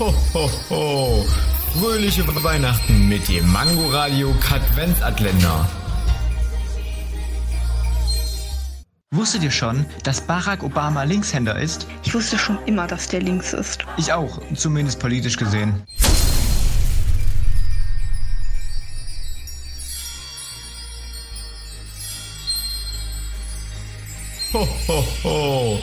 Ho, ho, ho. Fröhliche Weihnachten mit dem Mangoradio Katwenzatländer. Wusstet ihr schon, dass Barack Obama Linkshänder ist? Ich wusste schon immer, dass der links ist. Ich auch, zumindest politisch gesehen. Ho, ho, ho.